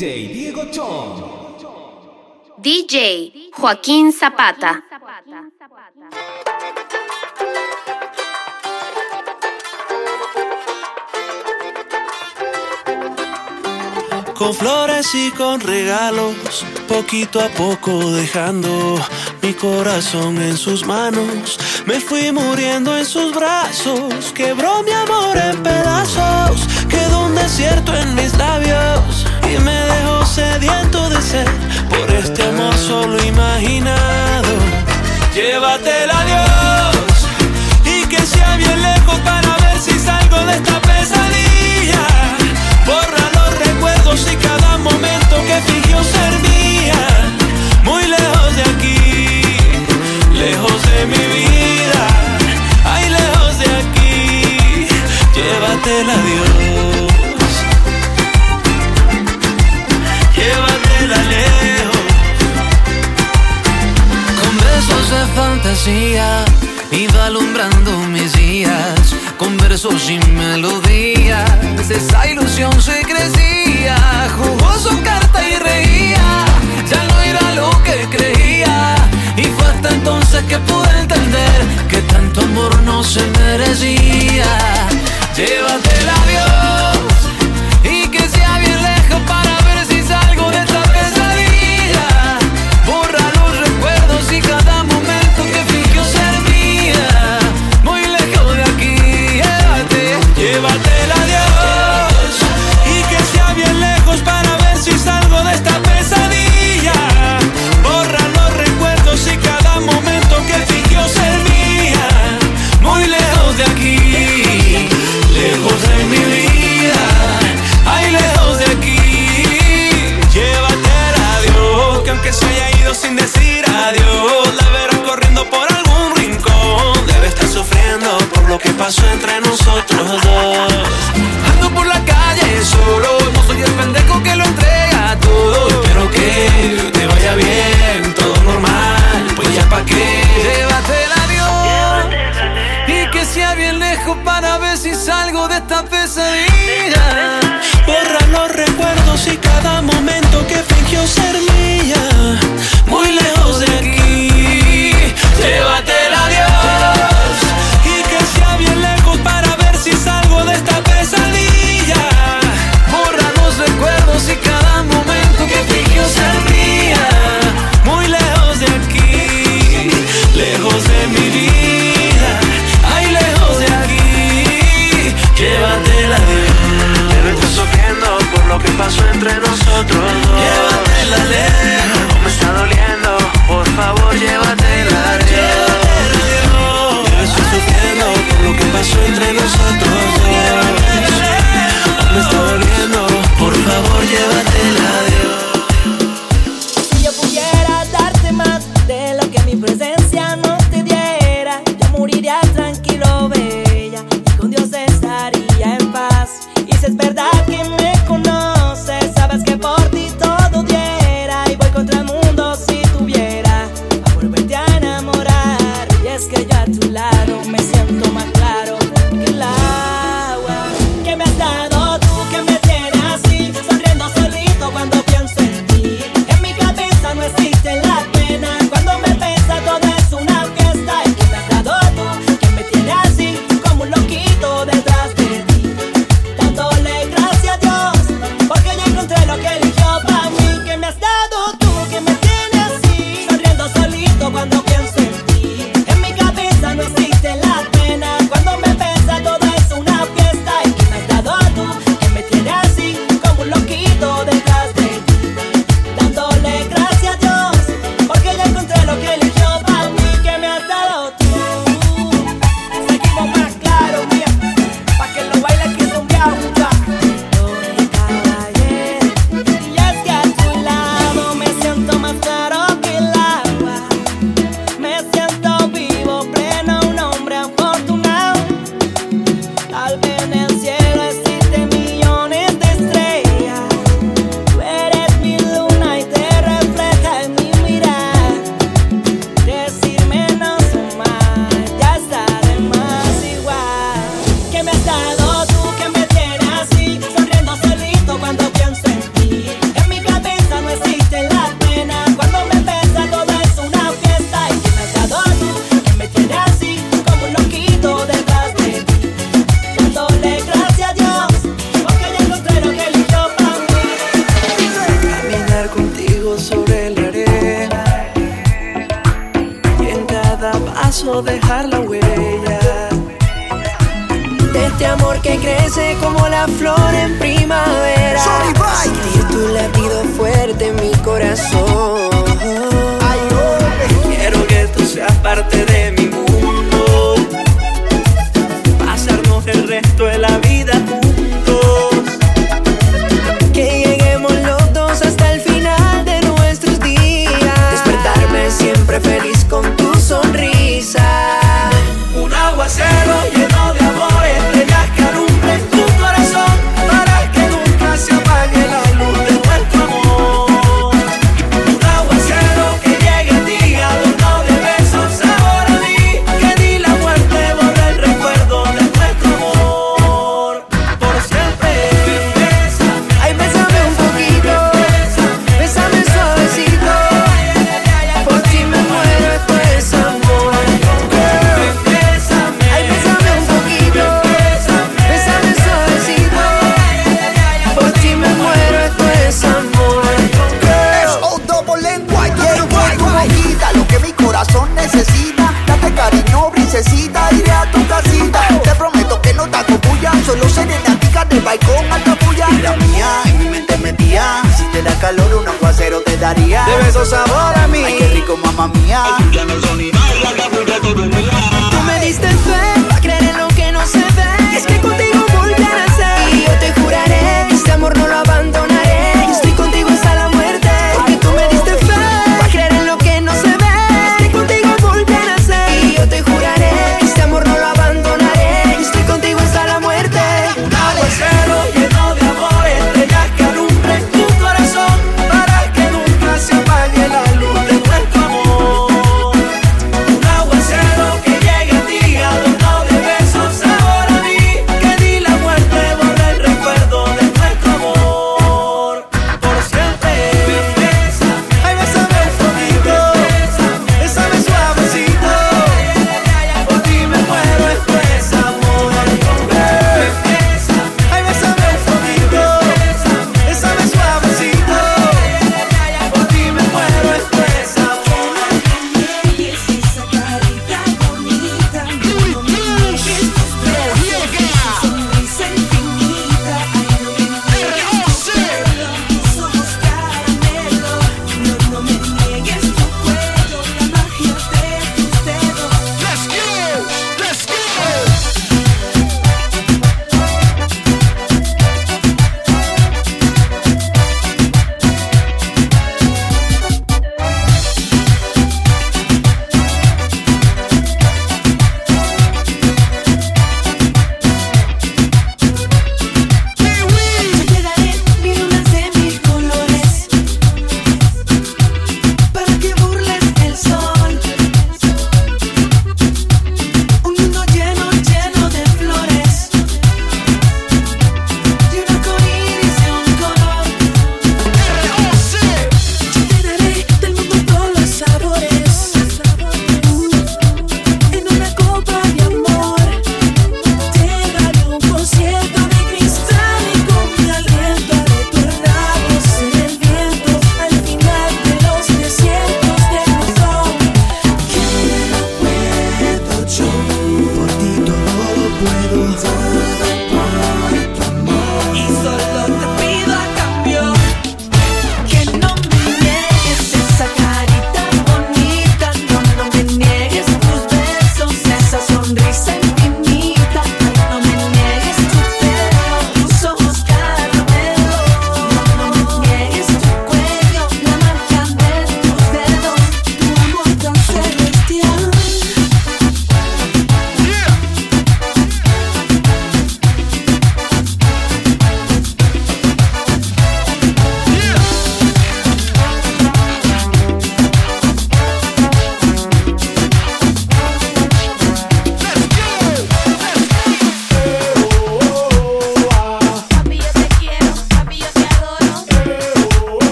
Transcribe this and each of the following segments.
DJ Diego Chong. DJ Joaquín Zapata. Con flores y con regalos, poquito a poco dejando mi corazón en sus manos. Me fui muriendo en sus brazos, quebró mi amor en pedazos, quedó un desierto en mis labios y me dejó sediento de ser por este amor solo imaginado. Llévatela Dios y que sea bien lejos para ver si salgo de esta pesadilla. Borra los recuerdos y cada momento que fingió ser mía. Muy lejos de aquí, lejos de mi vida. Ay, lejos de aquí, llévatela Dios. De fantasía iba alumbrando mis días. Con versos y melodías, esa ilusión se crecía. Jugó su carta y reía. Ya no era lo que creía. Y fue hasta entonces que pude entender que tanto amor no se merecía. Llévatela Dios Llévatela Dios y que sea bien lejos para ver si salgo de esta pesadilla. Borra los recuerdos y cada momento que fingió ser mía. Muy lejos de aquí, lejos de mi vida. Lo que pasó entre nosotros dos. Ando por la calle solo, no soy el pendejo que lo entrega todo. Espero que te vaya bien, todo normal, pues ya pa' qué. Llévatela Dios y que sea bien lejos para ver si salgo de esta pesadilla. Borra los recuerdos y cada momento que fingió ser pasó entre nosotros dos. Llévatela lejos, me está doliendo. Por favor, llévatela Dios. Debe estar sufriendo por lo que pasó entre nosotros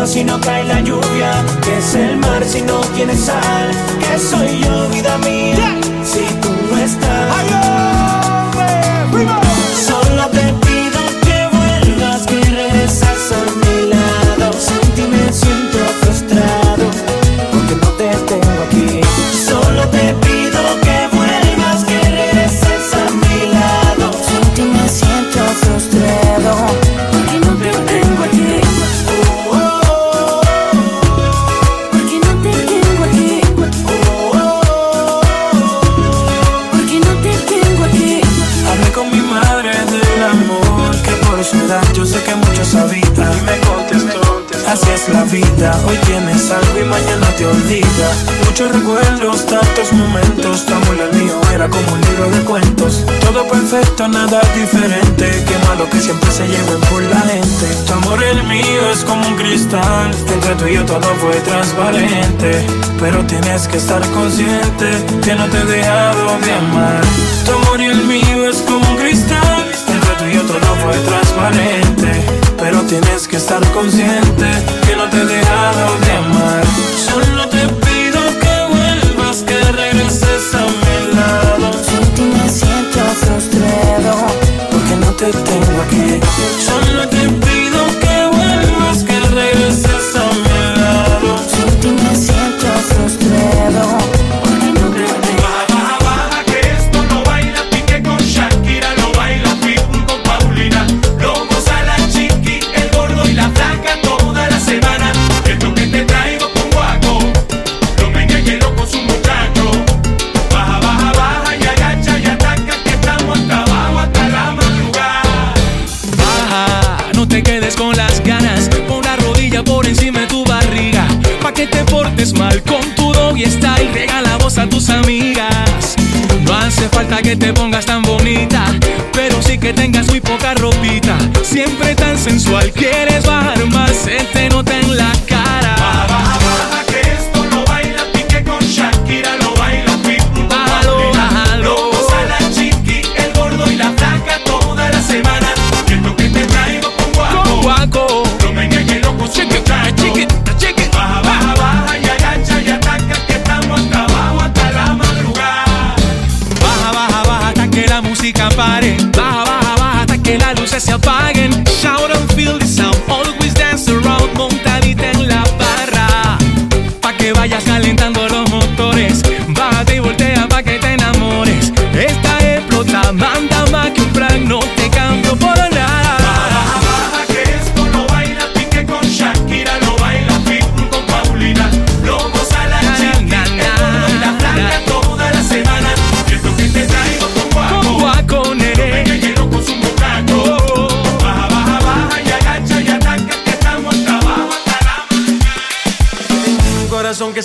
río si no cae la lluvia, que es el mar si no tiene sal, que soy yo, vida mía, si tú no estás. Solo te Muchos recuerdos, tantos momentos, amor el mío era como un libro de cuentos. Todo perfecto, nada diferente, qué malo que siempre se lleven por la gente. Tu amor el mío es como un cristal, entre tú y yo todo fue transparente. Pero tienes que estar consciente que no te he dejado de amar. Tu amor y el mío es como un cristal, entre tú y yo todo fue transparente Pero tienes que estar consciente que no te he dejado de amar Solo te pido que vuelvas, que regreses a mi lado Sin ti me siento frustrado, porque no te tengo aquí. Solo te pido que vuelvas, que regreses a mi lado. sin ti me siento frustrado, con las ganas. Pon la rodilla por encima de tu barriga. Pa' que te portes mal con tu doggy style. Regala voz a tus amigas. No hace falta que te pongas tan bonita, pero sí que tengas muy poca ropita. Siempre tan sensual, quieres bajar más, se te nota en la cara.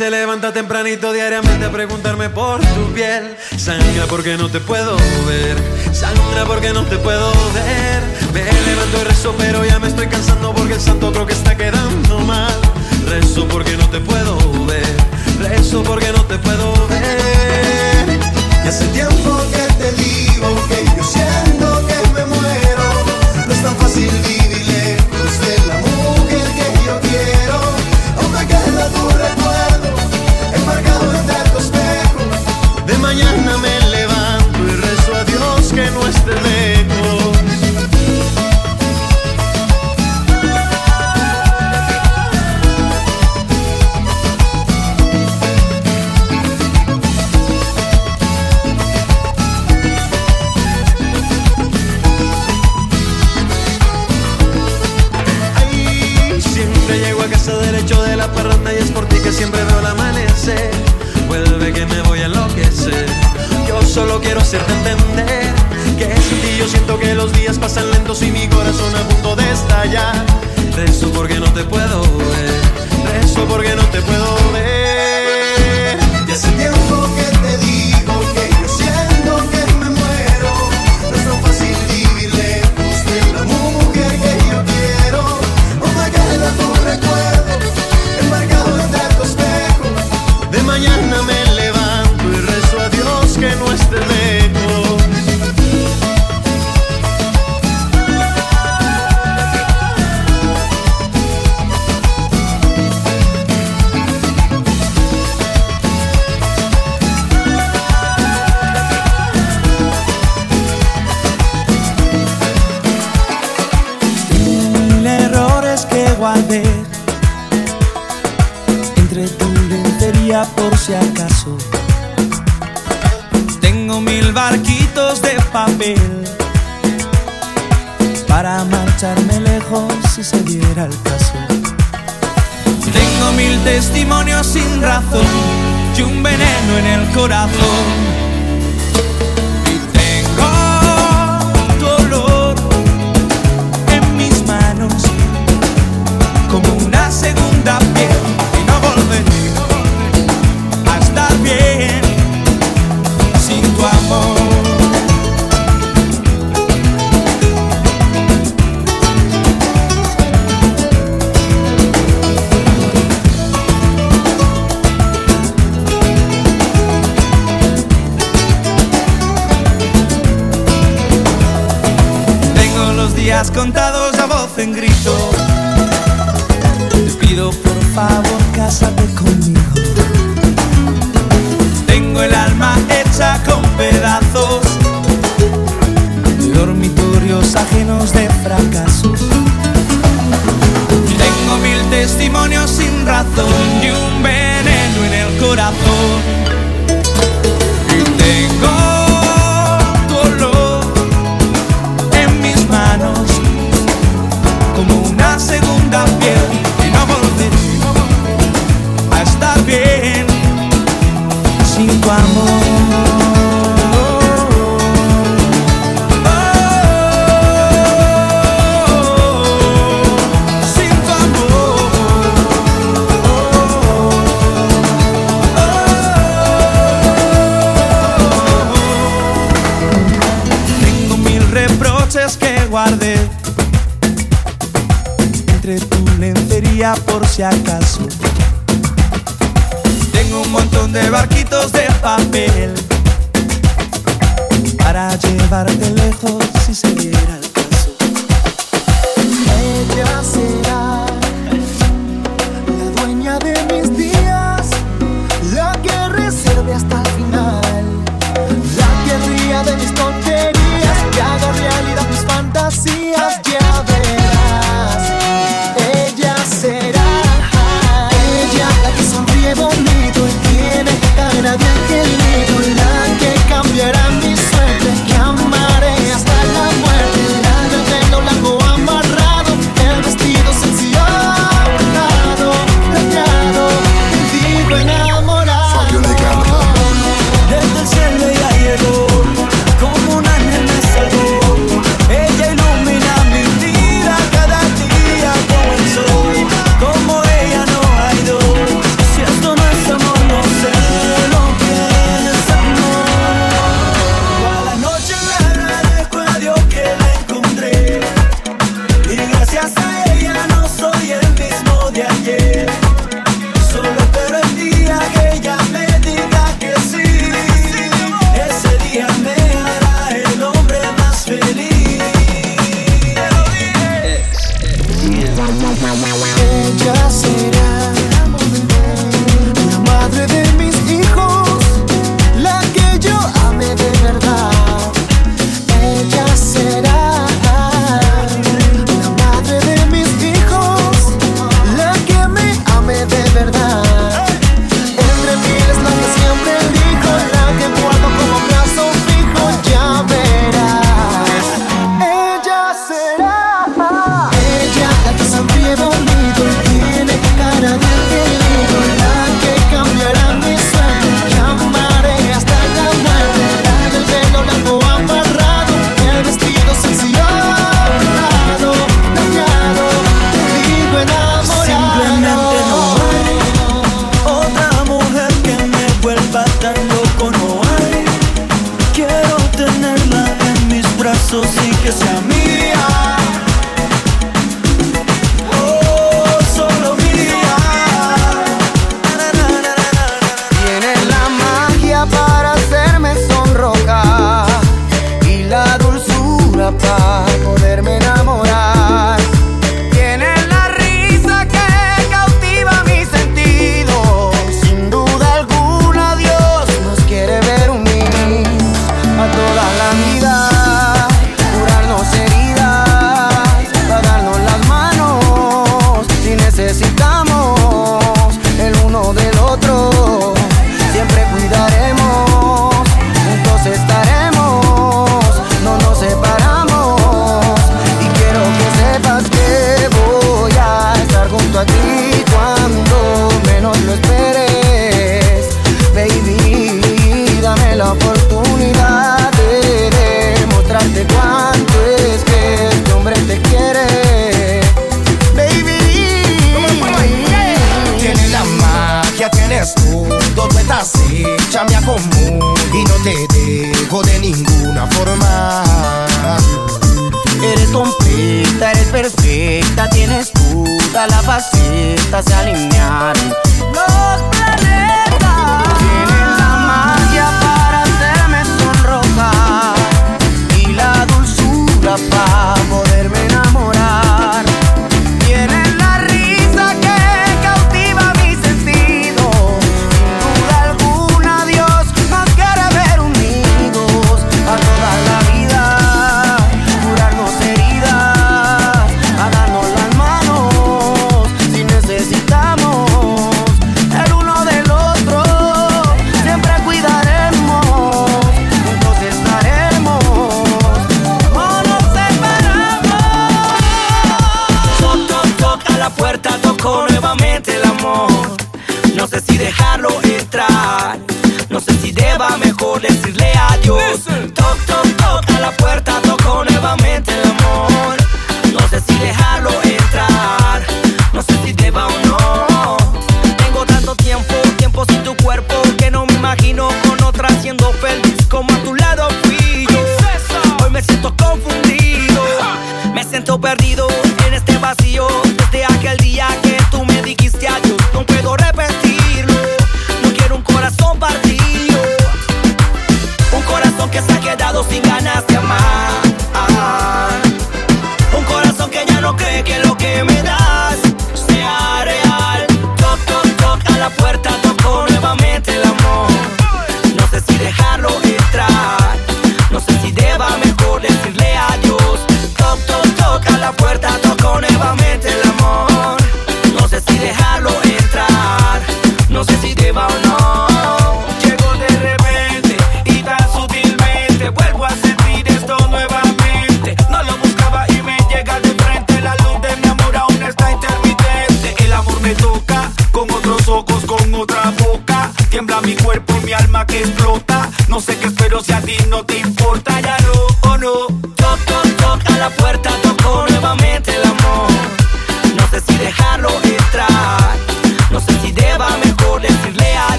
Se levanta tempranito diariamente a preguntarme por tu piel. Sangra porque no te puedo ver. Sangra porque no te puedo ver. Me levanto y rezo, pero ya me estoy cansando porque el santo creo que está quedando mal. Rezo porque no te puedo ver. Rezo porque no te puedo ver. Y hace tiempo que a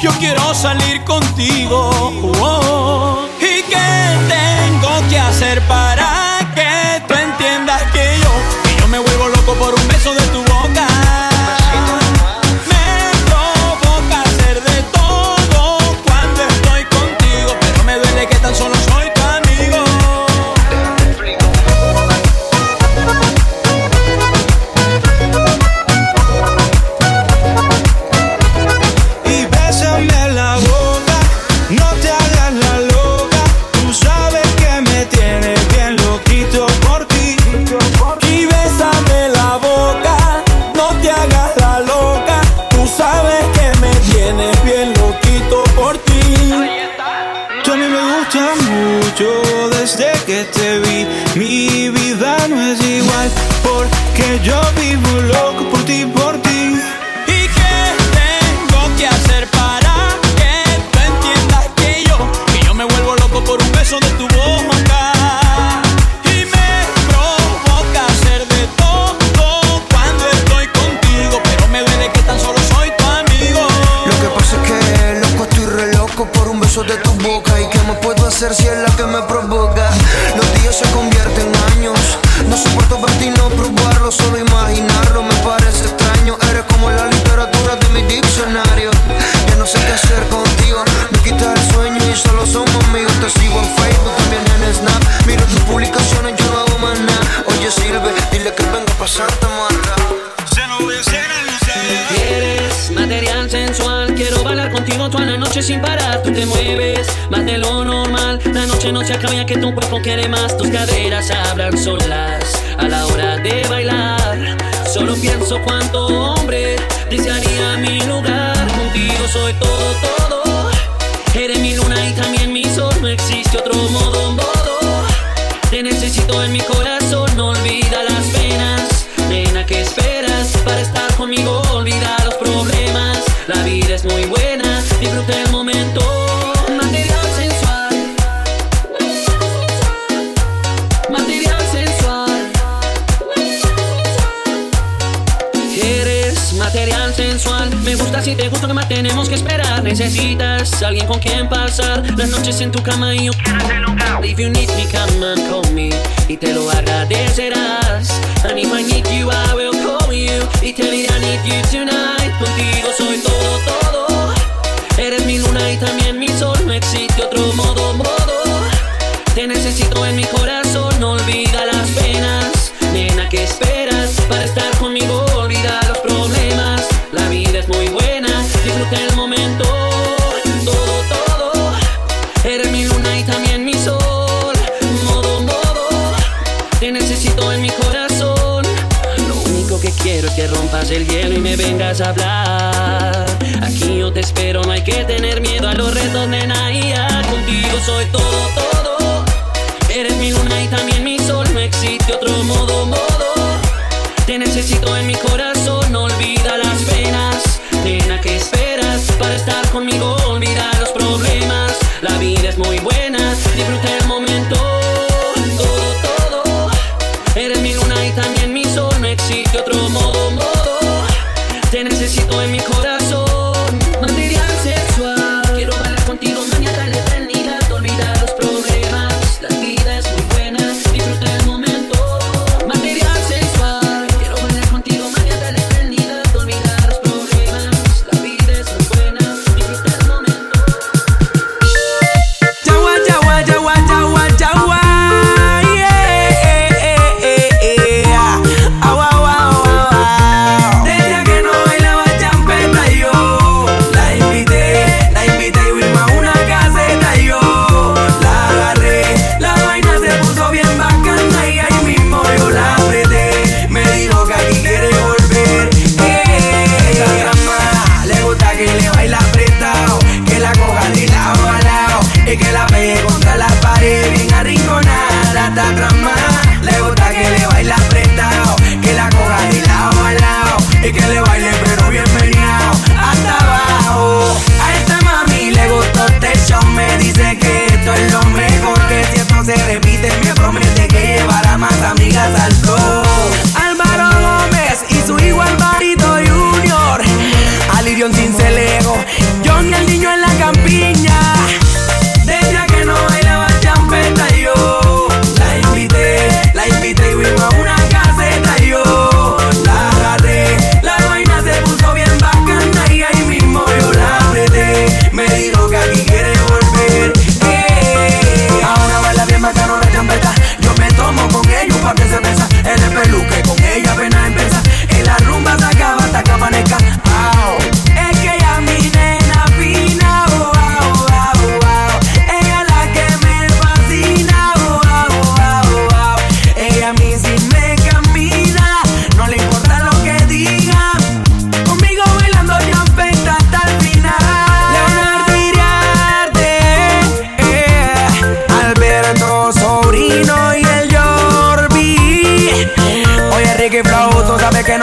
Yo quiero salir contigo. Pienso Alguien con quien pasar las noches en tu cama y yo quiero ese lugar. If you need me, come and call me. Y te lo agradecerás. And if I need you, I will call you. Y te diré, I need you tonight. Contigo soy todo, todo. Eres mi luna y también mi sol. No existe otro modo, modo. Te necesito en mi corazón, no olvida las penas. Nena, ¿qué esperas para estar quiero que rompas el hielo y me vengas a hablar. Aquí yo te espero, no hay que tener miedo a los retos, nena. y ya contigo soy todo, todo. Eres mi luna y también mi sol, no existe otro modo, modo. Te necesito en mi corazón, no olvida las penas. Nena, ¿qué esperas para estar conmigo? Olvida los problemas. La vida es muy buena, disfruta Te necesito en mi corazón.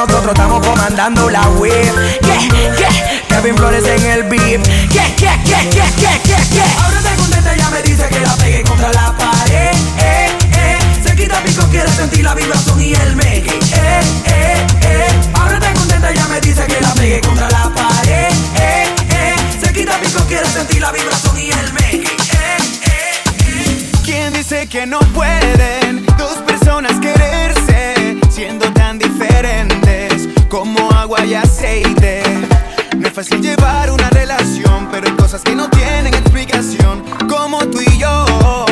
Nosotros estamos comandando la web. ¿Qué? ¿Qué? Kevin Flores en el beat. ¿Qué? ¿Qué? ¿Qué? ¿Qué? Ahora te contenta, ella me dice que la pegue contra la pared. Eh, eh. Se quita pico, quiere sentir la vibración y el meque. Eh, eh, eh. Ahora te contenta, ella me dice que la pegue contra la pared. Eh, eh. Se quita pico, quiere sentir la vibración y el meque. Eh, eh. ¿Quién dice que no pueden dos como agua y aceite? No es fácil llevar una relación, pero hay cosas que no tienen explicación, como tú y yo,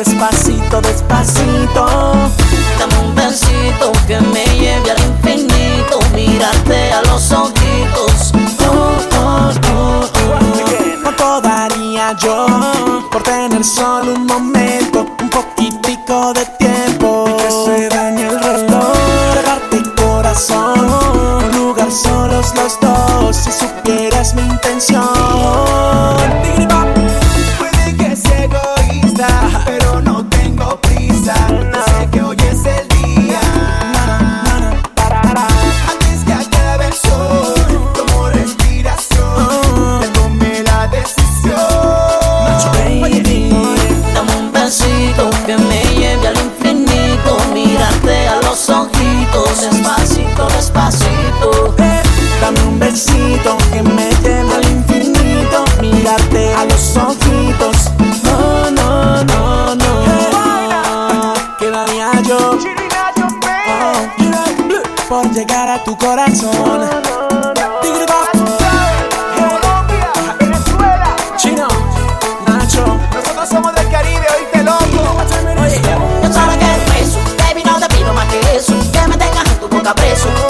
ojitos, tengas en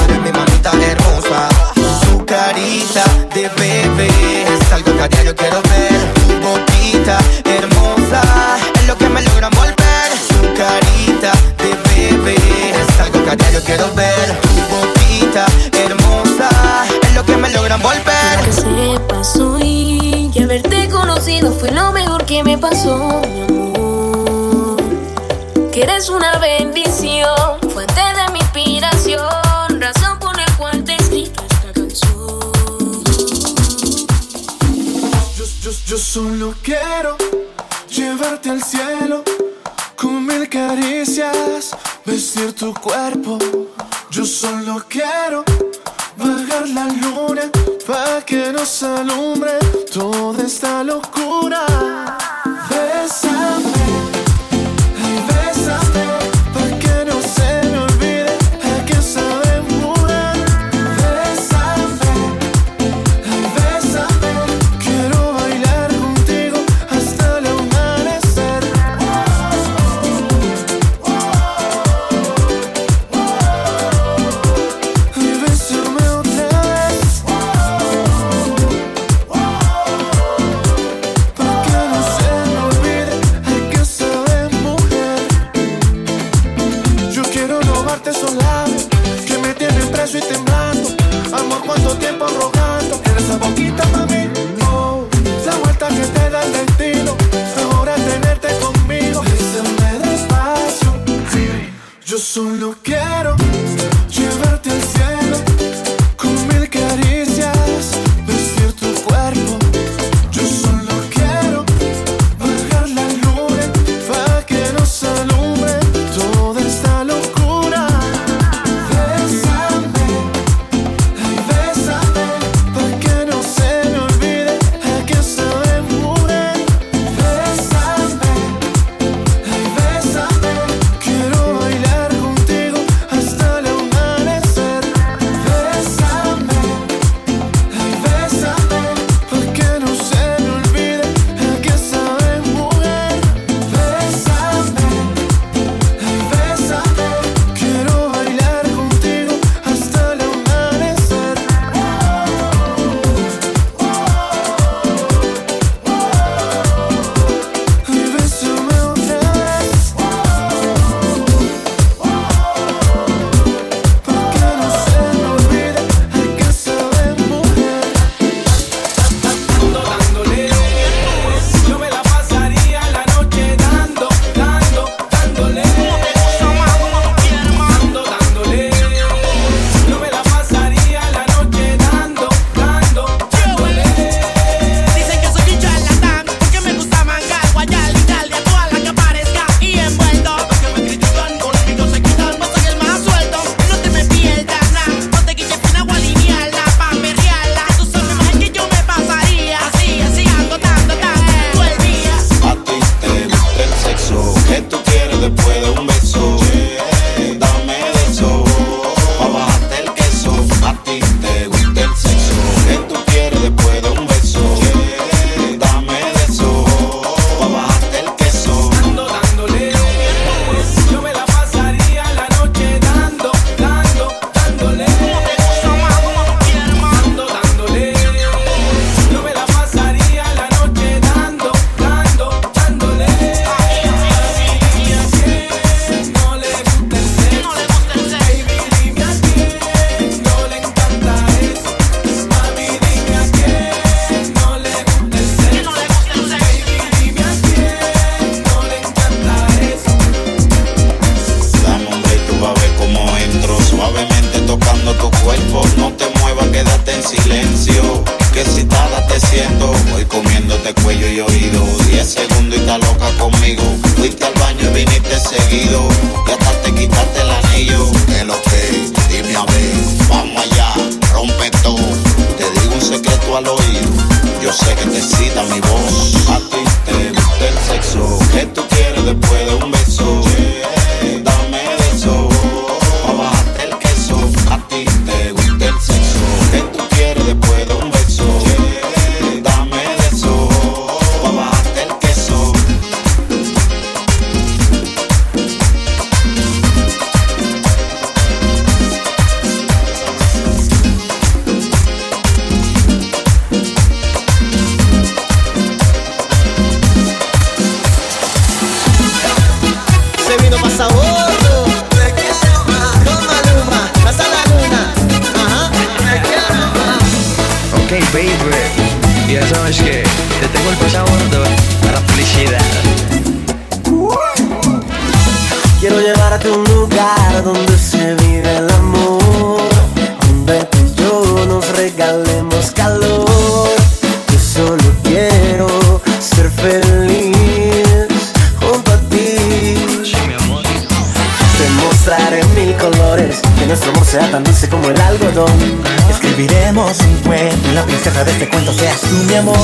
La princesa de este cuento seas tú, mi amor.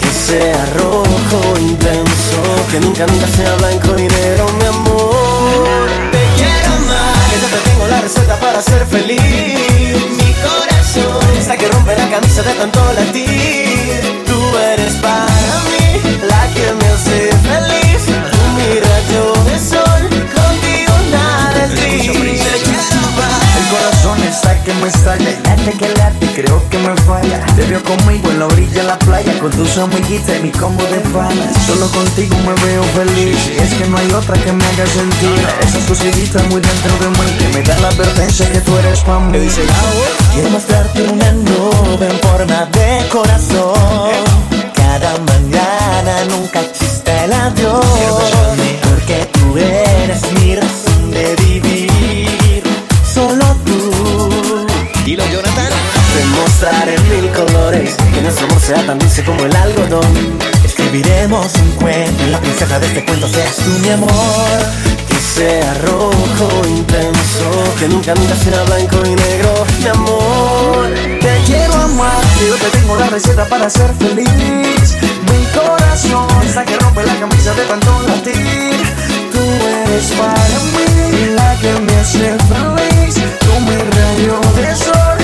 Que sea rojo intenso, que nunca, nunca sea blanco y negro, mi amor. Te quiero más, que yo te tengo la receta para ser feliz. Mi corazón está que rompe la camisa de tanto latir. Tú eres para mí la que me hace está que me estalla late que late, creo que me falla. Te veo conmigo en la orilla de la playa Con tus amiguitas y mi combo de panas. Solo contigo me veo feliz. Y es que no hay otra que me haga sentir. Esa cosita muy dentro de mí Que me da la advertencia que tú eres para mí. Quiero mostrarte una nube en forma de corazón. Cada mañana nunca chista el adiós. Mostraré en mil colores que nuestro amor sea tan dulce como el algodón. Escribiremos un cuento la princesa de este cuento seas tú, mi amor. Que sea rojo intenso, que nunca, nunca será blanco y negro, mi amor. Te quiero amar, yo te tengo la receta para ser feliz Mi corazón está que rompe la camisa de tanto latir Tú eres para mí la que me hace feliz Tú mi rayo de sol,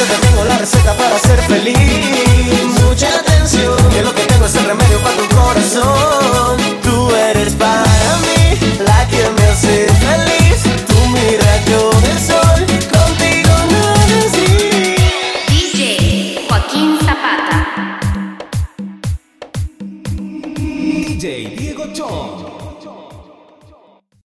yo te tengo la receta para ser feliz. Mucha atención, que lo que tengo es el remedio para tu corazón. Tú eres para